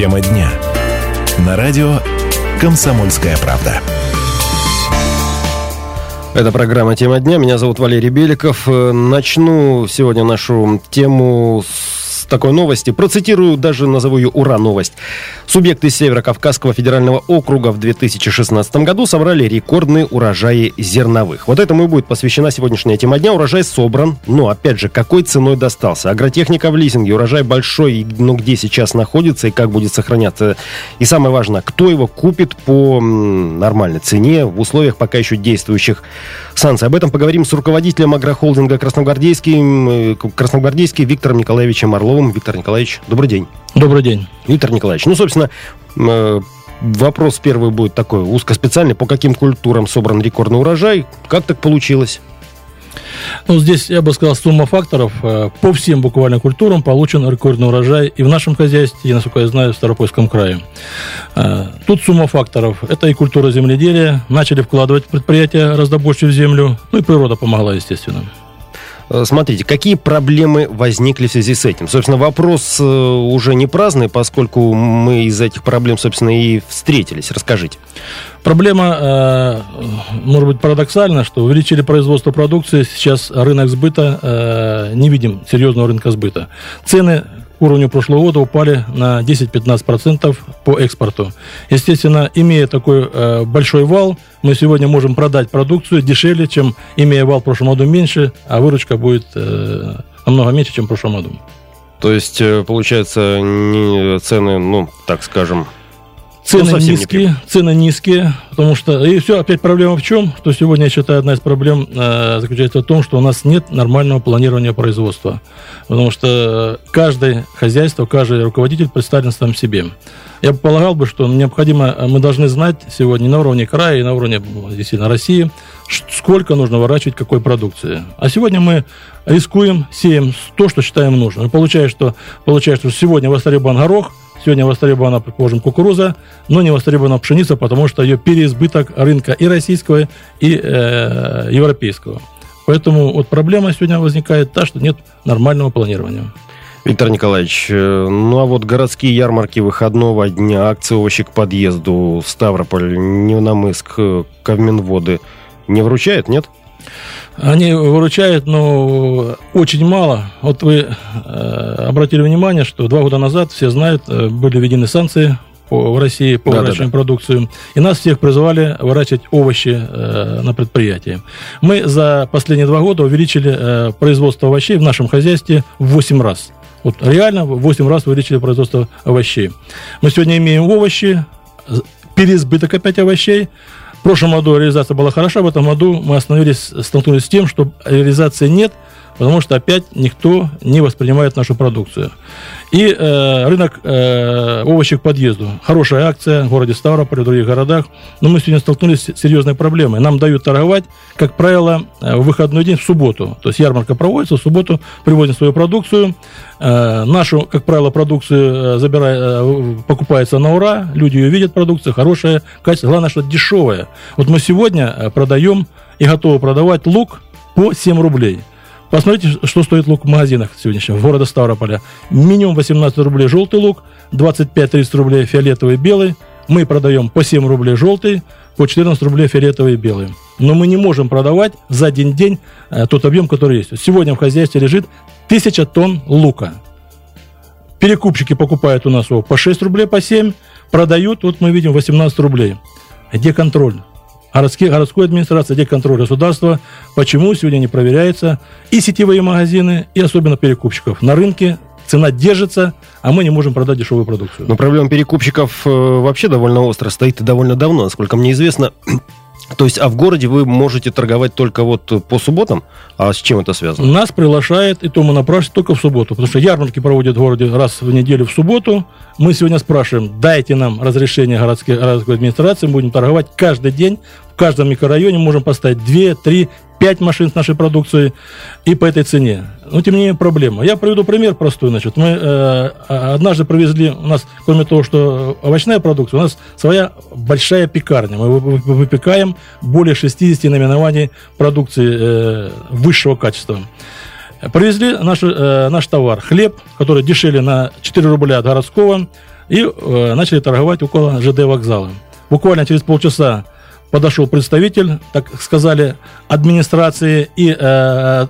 Тема дня. На радио «Комсомольская правда». Это программа «Тема дня». Меня зовут Валерий Беликов. Э, начну сегодня нашу тему с такой новости. Процитирую, даже назову ее «Ура! Новость». Субъекты Северо-Кавказского федерального округа в 2016 году собрали рекордные урожаи зерновых. Вот этому и будет посвящена сегодняшняя тема дня. Урожай собран, но, опять же, какой ценой достался? Агротехника в лизинге, урожай большой, но где сейчас находится и как будет сохраняться? И самое важное, кто его купит по нормальной цене в условиях пока еще действующих санкций? Об этом поговорим с руководителем агрохолдинга Красногвардейский, э, Красногвардейский Виктором Николаевичем Орловым. Петровым. Виктор Николаевич, добрый день. Добрый день. Виктор Николаевич, ну, собственно, э, вопрос первый будет такой, узкоспециальный. По каким культурам собран рекордный урожай? Как так получилось? Ну, здесь, я бы сказал, сумма факторов. Э, по всем буквально культурам получен рекордный урожай и в нашем хозяйстве, и, насколько я знаю, в Старопольском крае. Э, тут сумма факторов. Это и культура земледелия. Начали вкладывать предприятия раздобольше в землю. Ну и природа помогла, естественно. Э, смотрите, какие проблемы возникли в связи с этим? Собственно, вопрос э, уже не праздный, поскольку мы из этих проблем, собственно, и встретились. Расскажите. Проблема, э, может быть, парадоксальна, что увеличили производство продукции, сейчас рынок сбыта, не видим серьезного рынка сбыта. Цены уровню прошлого года упали на 10-15% по экспорту. Естественно, имея такой э, большой вал, мы сегодня можем продать продукцию дешевле, чем имея вал в прошлом году меньше, а выручка будет э, намного меньше, чем в прошлом году. То есть, э, получается, не, цены, ну, так скажем, Цены ну, низкие, цены низкие, потому что... И все, опять проблема в чем? Что сегодня, я считаю, одна из проблем э, заключается в том, что у нас нет нормального планирования производства. Потому что каждое хозяйство, каждый руководитель представлен сам себе. Я полагал бы, что необходимо, мы должны знать сегодня на уровне края и на уровне, действительно, России, сколько нужно выращивать какой продукции. А сегодня мы рискуем, сеем то, что считаем нужным. И получается, что, получается, что сегодня востребован горох, Сегодня востребована, предположим, кукуруза, но не востребована пшеница, потому что ее переизбыток рынка и российского, и э, европейского. Поэтому вот проблема сегодня возникает та, что нет нормального планирования. Виктор Николаевич, э, ну а вот городские ярмарки выходного дня, акции овощи к подъезду, Ставрополь, Невномыск, Кавминводы не вручают, нет? Они выручают, но очень мало. Вот вы э, обратили внимание, что два года назад, все знают, э, были введены санкции в России по да, выращиванию да, да. И нас всех призывали выращивать овощи э, на предприятии. Мы за последние два года увеличили э, производство овощей в нашем хозяйстве в 8 раз. Вот реально в 8 раз увеличили производство овощей. Мы сегодня имеем овощи, переизбыток опять овощей, в прошлом году реализация была хороша, в этом году мы остановились, столкнулись с тем, что реализации нет, потому что опять никто не воспринимает нашу продукцию. И э, рынок э, овощей к подъезду. Хорошая акция в городе Ставрополе, в других городах. Но мы сегодня столкнулись с серьезной проблемой. Нам дают торговать, как правило, э, в выходной день в субботу. То есть ярмарка проводится, в субботу привозим свою продукцию. Э, нашу, как правило, продукцию э, забирает, э, покупается на ура. Люди ее видят, продукция хорошая, качество. Главное, что дешевая. Вот мы сегодня продаем и готовы продавать лук по 7 рублей. Посмотрите, что стоит лук в магазинах сегодняшнего, в города Ставрополя. Минимум 18 рублей желтый лук, 25-30 рублей фиолетовый белый. Мы продаем по 7 рублей желтый, по 14 рублей фиолетовый и белый. Но мы не можем продавать за один день э, тот объем, который есть. Сегодня в хозяйстве лежит 1000 тонн лука. Перекупщики покупают у нас его по 6 рублей, по 7, продают, вот мы видим, 18 рублей. Где контроль? Городские, городской администрации, где контроль государства, почему сегодня не проверяются и сетевые магазины, и особенно перекупщиков. На рынке цена держится, а мы не можем продать дешевую продукцию. Но проблема перекупщиков э, вообще довольно остро стоит и довольно давно. Насколько мне известно, то есть, а в городе вы можете торговать только вот по субботам? А с чем это связано? Нас приглашает, и то мы напрашиваемся только в субботу, потому что ярмарки проводят в городе раз в неделю в субботу. Мы сегодня спрашиваем, дайте нам разрешение городской, городской администрации, мы будем торговать каждый день, в каждом микрорайоне можем поставить 2, 3, 5 машин с нашей продукцией и по этой цене. Но тем не менее проблема. Я приведу пример простой. Значит, мы э, однажды привезли, у нас, кроме того, что овощная продукция, у нас своя большая пекарня. Мы выпекаем более 60 наименований продукции э, высшего качества. Привезли наш, э, наш товар. Хлеб, который дешевле на 4 рубля от городского, и э, начали торговать около ЖД вокзала. Буквально через полчаса подошел представитель, так сказали, администрации и э,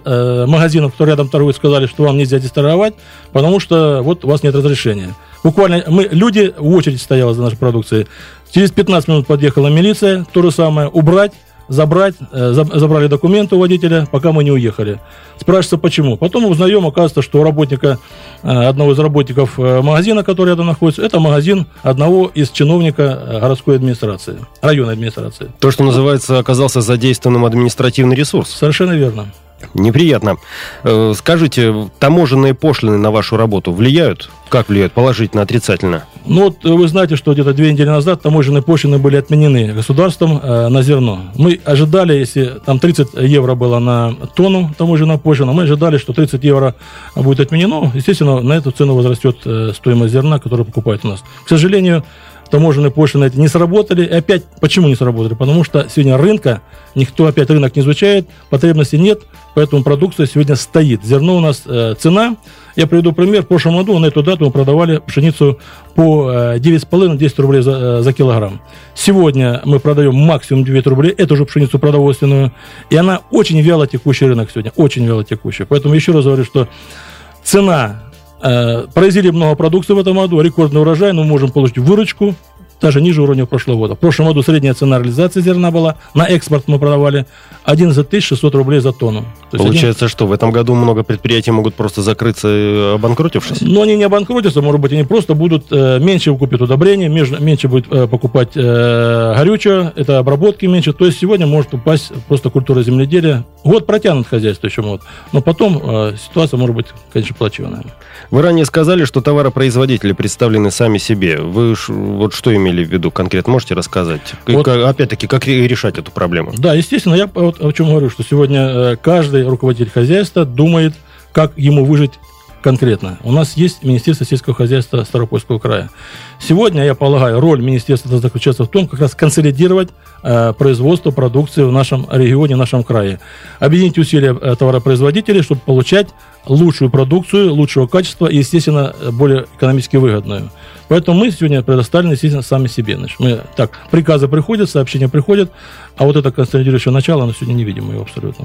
э, магазинов, которые рядом торгуют, сказали, что вам нельзя здесь торговать, потому что вот у вас нет разрешения. Буквально мы, люди в очередь стояла за нашей продукцией. Через 15 минут подъехала милиция, то же самое, убрать забрать, э, забрали документы у водителя, пока мы не уехали. Спрашивается, почему. Потом узнаем, оказывается, что у работника, э, одного из работников э, магазина, который рядом находится, это магазин одного из чиновника городской администрации, районной администрации. То, что называется, оказался задействованным административный ресурс. Совершенно верно. Неприятно. Э, скажите, таможенные пошлины на вашу работу влияют? Как влияют? Положительно, отрицательно? Ну, вот вы знаете, что где-то две недели назад таможенные пошлины были отменены государством э, на зерно. Мы ожидали, если там 30 евро было на тонну таможенная пошлина, мы ожидали, что 30 евро будет отменено. Естественно, на эту цену возрастет э, стоимость зерна, которую покупают у нас. К сожалению, таможенные пошлины эти не сработали. И опять, почему не сработали? Потому что сегодня рынка, никто опять рынок не изучает, потребности нет, поэтому продукция сегодня стоит. Зерно у нас э, цена. Я приведу пример. В прошлом году на эту дату мы продавали пшеницу по э, 9,5-10 рублей за, э, за килограмм. Сегодня мы продаем максимум 9 рублей, эту же пшеницу продовольственную, и она очень вяло текущий рынок сегодня, очень вяло текущий. Поэтому еще раз говорю, что цена Э, произвели много продукции в этом году, рекордный урожай, но мы можем получить выручку даже ниже уровня прошлого года. В прошлом году средняя цена реализации зерна была, на экспорт мы продавали 11 600 рублей за тонну. То Получается, один... что в этом году много предприятий могут просто закрыться, э, обанкротившись? Но они не обанкротятся, может быть, они просто будут э, меньше купить удобрения, меньше будет э, покупать э, горючее, это обработки меньше. То есть сегодня может упасть просто культура земледелия. Год протянут хозяйство еще год, но потом э, ситуация может быть, конечно, плачевная. Вы ранее сказали, что товаропроизводители представлены сами себе. Вы вот что имели в виду конкретно? Можете рассказать? Вот, Опять-таки, как решать эту проблему? Да, естественно, я вот о чем говорю, что сегодня э, каждый руководитель хозяйства думает, как ему выжить конкретно. У нас есть Министерство сельского хозяйства Старопольского края. Сегодня, я полагаю, роль министерства заключается в том, как раз консолидировать э, производство продукции в нашем регионе, в нашем крае. Объединить усилия э, товаропроизводителей, чтобы получать лучшую продукцию, лучшего качества и, естественно, более экономически выгодную. Поэтому мы сегодня предоставлены, естественно, сами себе. Значит, мы, так, приказы приходят, сообщения приходят, а вот это консолидирующее начало, оно сегодня не видим его абсолютно.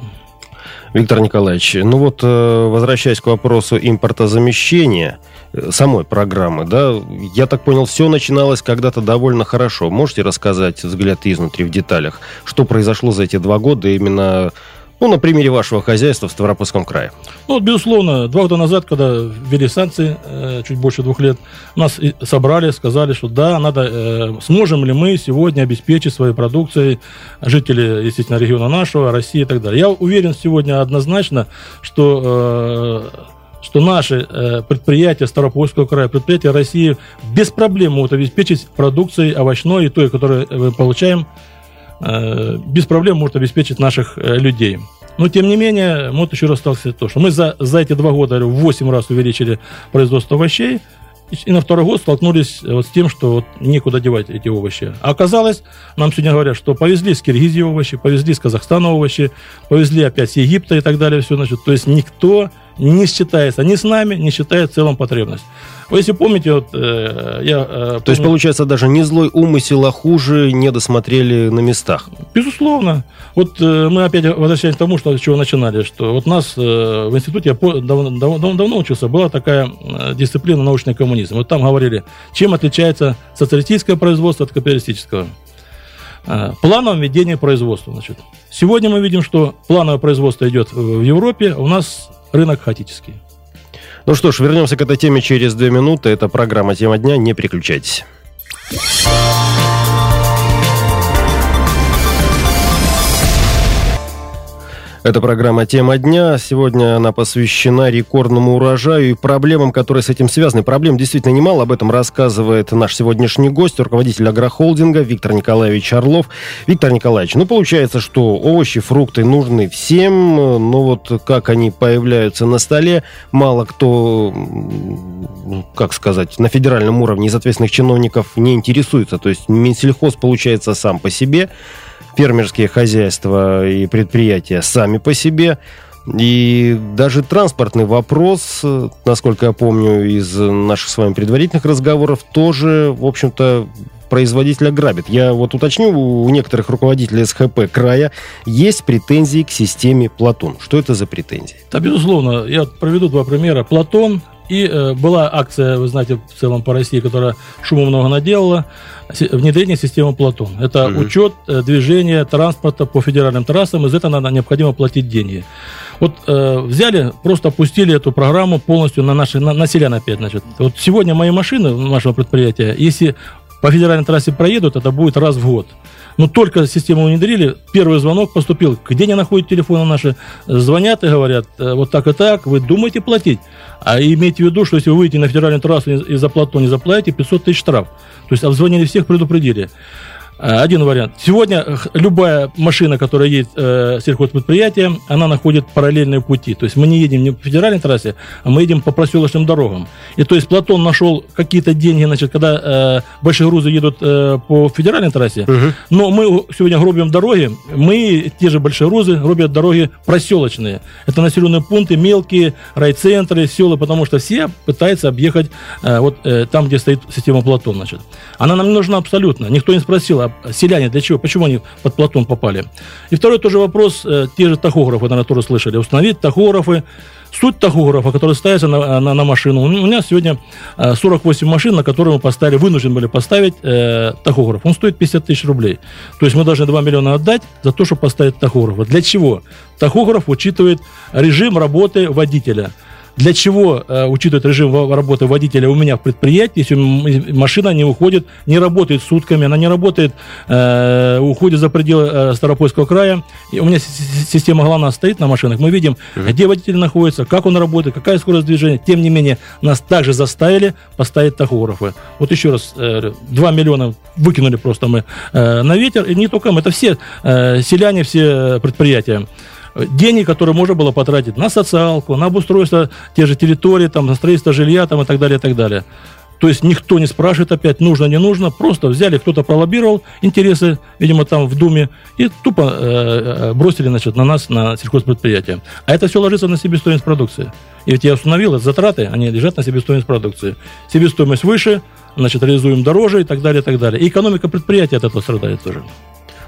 Виктор Николаевич, ну вот э, возвращаясь к вопросу импортозамещения э, самой программы, да, я так понял, все начиналось когда-то довольно хорошо. Можете рассказать взгляд изнутри в деталях, что произошло за эти два года именно ну, на примере вашего хозяйства в Ставропольском крае. Ну, безусловно, два года назад, когда ввели санкции, э, чуть больше двух лет, нас собрали, сказали, что да, надо, э, сможем ли мы сегодня обеспечить своей продукцией жителей, естественно, региона нашего, России и так далее. Я уверен сегодня однозначно, что э, что наши предприятия Ставропольского края, предприятия России без проблем могут обеспечить продукцией овощной и той, которую мы получаем без проблем может обеспечить наших э, людей. Но, тем не менее, вот еще раз сталкивается то, что мы за, за эти два года в 8 раз увеличили производство овощей, и на второй год столкнулись вот с тем, что вот некуда девать эти овощи. А оказалось, нам сегодня говорят, что повезли с Киргизии овощи, повезли с Казахстана овощи, повезли опять с Египта и так далее. Все, значит, то есть никто не считается ни с нами, не считает в целом потребность. Вы если помните, вот э, я... Э, помню... То есть, получается, даже не злой умысел, а хуже не досмотрели на местах? Безусловно. Вот э, мы опять возвращаемся к тому, что, с чего начинали, что вот нас э, в институте, я по, давно, давно, давно учился, была такая э, дисциплина научный коммунизм. Вот там говорили, чем отличается социалистическое производство от капиталистического. Э, плановое ведение производства. Значит. Сегодня мы видим, что плановое производство идет в Европе, у нас рынок хаотический. Ну что ж, вернемся к этой теме через две минуты. Это программа «Тема дня». Не переключайтесь. Это программа «Тема дня». Сегодня она посвящена рекордному урожаю и проблемам, которые с этим связаны. Проблем действительно немало. Об этом рассказывает наш сегодняшний гость, руководитель агрохолдинга Виктор Николаевич Орлов. Виктор Николаевич, ну, получается, что овощи, фрукты нужны всем, но вот как они появляются на столе, мало кто, как сказать, на федеральном уровне из ответственных чиновников не интересуется. То есть Минсельхоз, получается, сам по себе – фермерские хозяйства и предприятия сами по себе. И даже транспортный вопрос, насколько я помню из наших с вами предварительных разговоров, тоже, в общем-то, производителя грабит. Я вот уточню, у некоторых руководителей СХП края есть претензии к системе Платон. Что это за претензии? Да, безусловно. Я проведу два примера. Платон и э, была акция, вы знаете, в целом по России, которая шума много наделала, внедрение системы Платон. Это угу. учет э, движения транспорта по федеральным трассам, из этого надо, необходимо платить деньги. Вот э, взяли, просто опустили эту программу полностью на наши, на, на селян опять, значит. Вот сегодня мои машины нашего предприятия, если по федеральной трассе проедут, это будет раз в год. Но только систему внедрили, первый звонок поступил. Где они находят телефоны наши? Звонят и говорят, «Э, вот так и так, вы думаете платить? А имейте в виду, что если вы выйдете на федеральную трассу и за плату не заплатите, 500 тысяч штраф. То есть обзвонили всех, предупредили. Э, один вариант. Сегодня любая машина, которая едет э, сельхозпредприятие, она находит параллельные пути. То есть мы не едем не по федеральной трассе, а мы едем по проселочным дорогам. И то есть Платон нашел какие-то деньги, значит, когда э, большие грузы едут э, по федеральной трассе, угу. но мы сегодня гробим дороги, мы, те же большие грузы, гробят дороги проселочные. Это населенные пункты, мелкие, райцентры, села, потому что все пытаются объехать э, вот э, там, где стоит система Платон, значит. Она нам не нужна абсолютно. Никто не спросил, а селяне для чего, почему они под Платон попали. И второй тоже вопрос, э, те же тахографы, наверное, тоже слышали, установить тахографы, Суть тахографа, который ставится на, на, на машину. У меня сегодня 48 э, машин, на которые мы поставили, вынуждены были поставить э, тахограф. Он стоит 50 тысяч рублей. То есть мы должны 2 миллиона отдать за то, чтобы поставить тахограф. Для чего? Тахограф учитывает режим работы водителя – для чего э, учитывать режим работы водителя у меня в предприятии, если машина не уходит, не работает сутками, она не работает, э, уходит за пределы э, Старопольского края. И у меня система главная стоит на машинах. Мы видим, mm-hmm. где водитель находится, как он работает, какая скорость движения. Тем не менее, нас также заставили поставить тахографы. Вот еще раз, э, 2 миллиона выкинули просто мы э, на ветер. И не только мы, это все э, селяне, все предприятия денег, которые можно было потратить на социалку, на обустройство те же территории, там, на строительство жилья там, и так далее, и так далее. То есть никто не спрашивает опять, нужно, не нужно, просто взяли, кто-то пролоббировал интересы, видимо, там в Думе, и тупо э, э бросили, значит, на нас, на сельхозпредприятие. А это все ложится на себестоимость продукции. И ведь я установил, затраты, они лежат на себестоимость продукции. Себестоимость выше, значит, реализуем дороже и так далее, и так далее. И экономика предприятия от этого страдает тоже.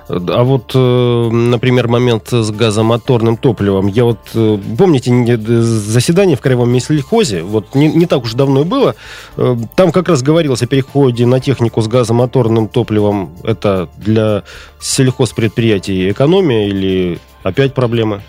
А вот, э, например, момент с газомоторным топливом. Я вот, э, помните, заседание в Краевом Меслихозе, вот не, не так уж давно и было, э, там как раз говорилось о переходе на технику с газомоторным топливом. Это для сельхозпредприятий экономия или опять проблемы?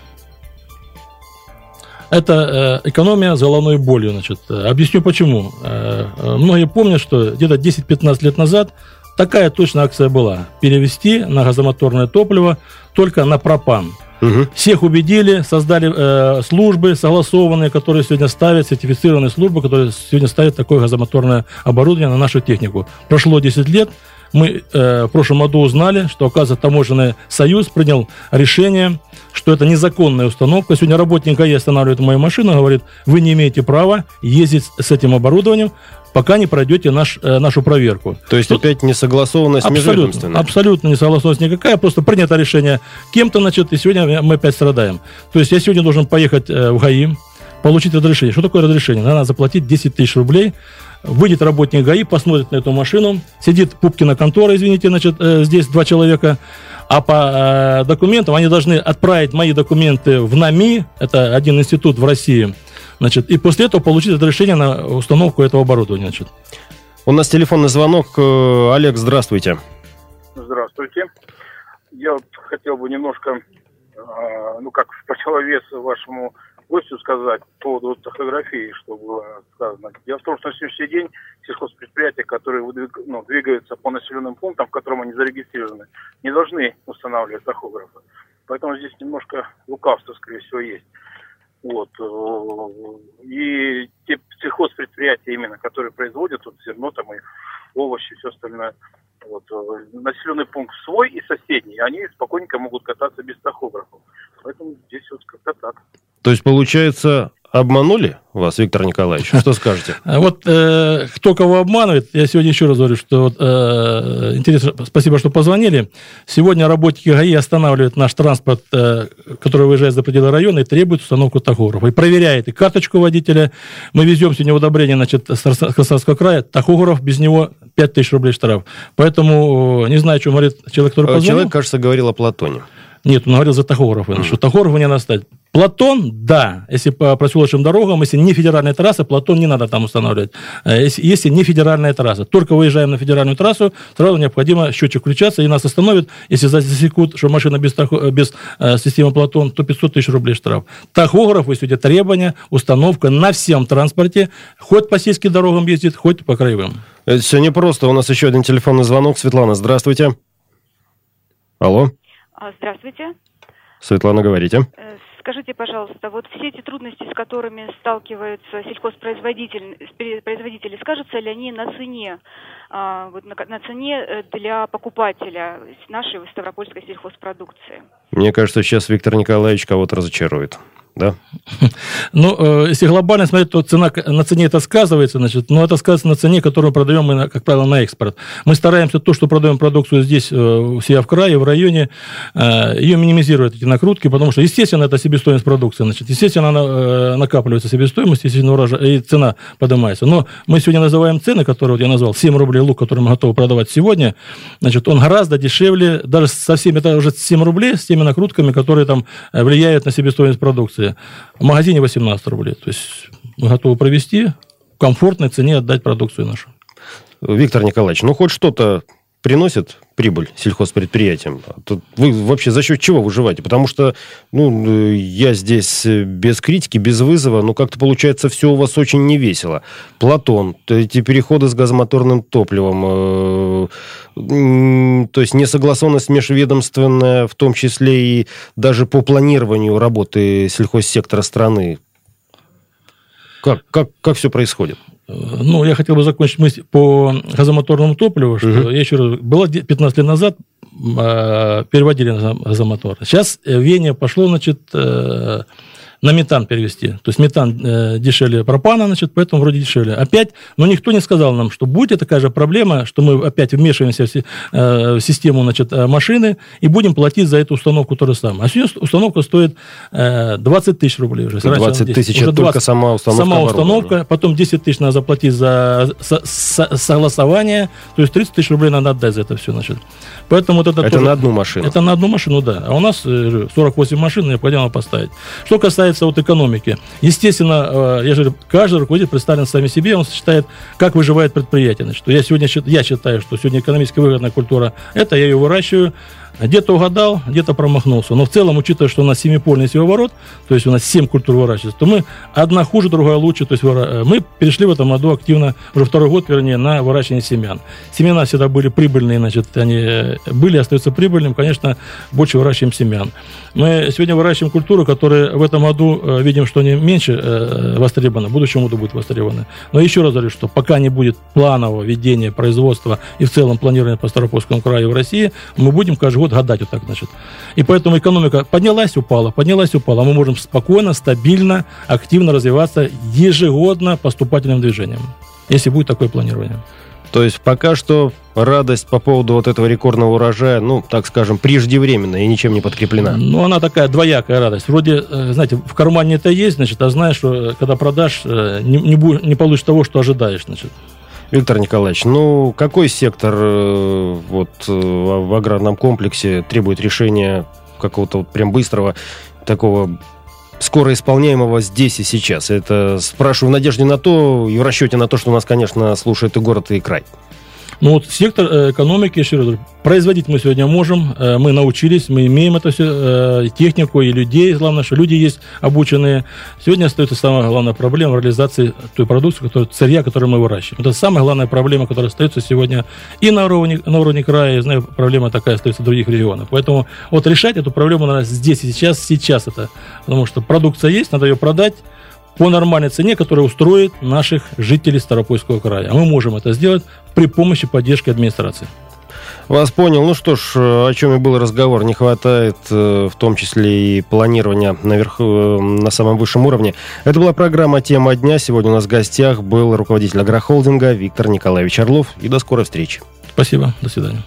Это э, экономия с головной болью. Значит. Объясню почему. Э, многие помнят, что где-то 10-15 лет назад Такая точно акция была. Перевести на газомоторное топливо только на пропан. Угу. Всех убедили, создали э, службы согласованные, которые сегодня ставят, сертифицированные службы, которые сегодня ставят такое газомоторное оборудование на нашу технику. Прошло 10 лет, мы э, в прошлом году узнали, что, оказывается, таможенный союз принял решение, что это незаконная установка. Сегодня работник ГАИ останавливает мою машину, говорит, вы не имеете права ездить с этим оборудованием, пока не пройдете наш, э, нашу проверку. То есть Тут опять несогласованность абсолютно, абсолютно несогласованность никакая, просто принято решение кем-то, значит, и сегодня мы опять страдаем. То есть я сегодня должен поехать э, в ГАИ, получить разрешение. Что такое разрешение? Надо заплатить 10 тысяч рублей, выйдет работник ГАИ, посмотрит на эту машину, сидит Пупкина контора, извините, значит, э, здесь два человека, а по э, документам они должны отправить мои документы в НАМИ, это один институт в России, Значит, и после этого получить разрешение на установку этого оборудования. Значит. У нас телефонный звонок. Э, Олег, здравствуйте. Здравствуйте. Я вот хотел бы немножко, а, ну, как в противовес вашему гостю сказать по поводу тахографии, что было сказано. Дело в том, что на сегодняшний день сельхозпредприятия, которые ну, двигаются по населенным пунктам, в котором они зарегистрированы, не должны устанавливать тахографы. Поэтому здесь немножко лукавство, скорее всего, есть. Вот. Э, и те сельхозпредприятия именно, которые производят вот зерно там и овощи, все остальное, вот, э, населенный пункт свой и соседний, они спокойненько могут кататься без тахографов. Поэтому здесь вот как-то так. То есть, получается, обманули вас, Виктор Николаевич? Что скажете? Вот э, кто кого обманывает, я сегодня еще раз говорю, что вот, э, интересно, спасибо, что позвонили. Сегодня работники ГАИ останавливают наш транспорт, э, который выезжает за пределы района и требует установку тахографа. И проверяет и карточку водителя. Мы везем сегодня удобрение значит, с Краснодарского края. Тахограф, без него 5 тысяч рублей штраф. Поэтому не знаю, о чем говорит человек, который позвонил. Человек, кажется, говорил о Платоне. Нет, он говорил за тахографы, mm. что тахографы не надо ставить. Платон, да, если по проселочным дорогам, если не федеральная трасса, Платон не надо там устанавливать. Э, если, если не федеральная трасса. Только выезжаем на федеральную трассу, сразу необходимо счетчик включаться, и нас остановят. Если засекут, что машина без, тахо, без э, системы Платон, то 500 тысяч рублей штраф. Тахограф, если идет требования, установка на всем транспорте, хоть по сельским дорогам ездит, хоть по краевым. Это все непросто. У нас еще один телефонный звонок. Светлана, здравствуйте. Алло. А, здравствуйте. Светлана, говорите. Скажите, пожалуйста, вот все эти трудности, с которыми сталкиваются сельхозпроизводители, производители, скажутся ли они на цене, а, вот на, на цене э, для покупателя нашей ставропольской сельхозпродукции? Мне кажется, сейчас Виктор Николаевич кого-то разочарует да? Ну, э, если глобально смотреть, то цена, на цене это сказывается, значит, но это сказывается на цене, которую продаем мы, как правило, на экспорт. Мы стараемся то, что продаем продукцию здесь, э, у себя в крае, в районе, э, ее минимизировать, эти накрутки, потому что, естественно, это себестоимость продукции, значит, естественно, она накапливается себестоимость, естественно, урожай, и цена поднимается. Но мы сегодня называем цены, которые вот я назвал, 7 рублей лук, который мы готовы продавать сегодня, значит, он гораздо дешевле, даже со всеми, это уже 7 рублей, с теми накрутками, которые там влияют на себестоимость продукции в магазине 18 рублей. То есть мы готовы провести в комфортной цене отдать продукцию нашу. Виктор Николаевич, ну хоть что-то приносит прибыль сельхозпредприятиям? Тут вы вообще за счет чего выживаете? Потому что ну, я здесь без критики, без вызова, но как-то получается все у вас очень невесело. Платон, эти переходы с газомоторным топливом, э, то есть несогласованность межведомственная, в том числе и даже по планированию работы сельхозсектора страны. Как, как, как все происходит? Ну, я хотел бы закончить мысль по газомоторному топливу, что угу. я еще раз... Было 15 лет назад, э, переводили на газомотор. Сейчас Вене пошло, значит, э, на метан перевести. То есть метан э, дешевле пропана, значит, поэтому вроде дешевле. Опять, но никто не сказал нам, что будет такая же проблема, что мы опять вмешиваемся в, э, в систему значит, э, машины и будем платить за эту установку то же самое. А сегодня установка стоит э, 20 тысяч рублей уже. 20 тысяч, это только сама установка Сама установка, потом 10 тысяч надо заплатить за со, со, согласование, то есть 30 тысяч рублей надо отдать за это все, значит. Поэтому вот это, это тоже, на одну машину? Это на одну машину, да. А у нас 48 э, машин необходимо поставить. Что касается касается вот экономики, естественно, э, я же каждый руководитель представлен сами себе, он считает, как выживает предприятие. Значит, я сегодня я считаю, что сегодня экономически выгодная культура – это я ее выращиваю, где-то угадал, где-то промахнулся. Но в целом, учитывая, что у нас семипольный севоворот, то есть у нас семь культур выращивается, то мы одна хуже, другая лучше. То есть э, мы перешли в этом году активно, уже второй год, вернее, на выращивание семян. Семена всегда были прибыльные, значит, они э, были, остаются прибыльными, конечно, больше выращиваем семян. Мы сегодня выращиваем культуру, которая в этом году э, видим, что они меньше востребованы, в будущем году будут востребованы. Но еще раз говорю, что пока не будет планового ведения производства и в целом планирования по Старопольскому краю в России, мы будем каждый год гадать вот так, значит. И поэтому экономика поднялась, упала, поднялась, упала. Мы можем спокойно, стабильно, активно развиваться ежегодно поступательным движением, если будет такое планирование. То есть пока что радость по поводу вот этого рекордного урожая, ну, так скажем, преждевременная и ничем не подкреплена. Ну, она такая двоякая радость. Вроде, э, знаете, в кармане это есть, значит, а знаешь, что э, когда продашь, э, не, не, не получишь того, что ожидаешь, значит. Виктор Николаевич, ну какой сектор э, вот э, в аграрном комплексе требует решения какого-то вот прям быстрого такого скоро исполняемого здесь и сейчас? Это спрашиваю в надежде на то и в расчете на то, что у нас, конечно, слушает и город, и край. Ну вот сектор э, экономики, еще раз производить мы сегодня можем, э, мы научились, мы имеем это все, э, технику и людей, главное, что люди есть обученные. Сегодня остается самая главная проблема в реализации той продукции, которую, сырья, которую мы выращиваем. Это самая главная проблема, которая остается сегодня и на уровне, на уровне края, я знаю, проблема такая остается в других регионах. Поэтому вот решать эту проблему надо здесь и сейчас, сейчас это. Потому что продукция есть, надо ее продать, по нормальной цене, которая устроит наших жителей Старопольского края. А мы можем это сделать при помощи поддержки администрации. Вас понял. Ну что ж, о чем и был разговор. Не хватает в том числе и планирования наверху, на самом высшем уровне. Это была программа «Тема дня». Сегодня у нас в гостях был руководитель агрохолдинга Виктор Николаевич Орлов. И до скорой встречи. Спасибо. До свидания.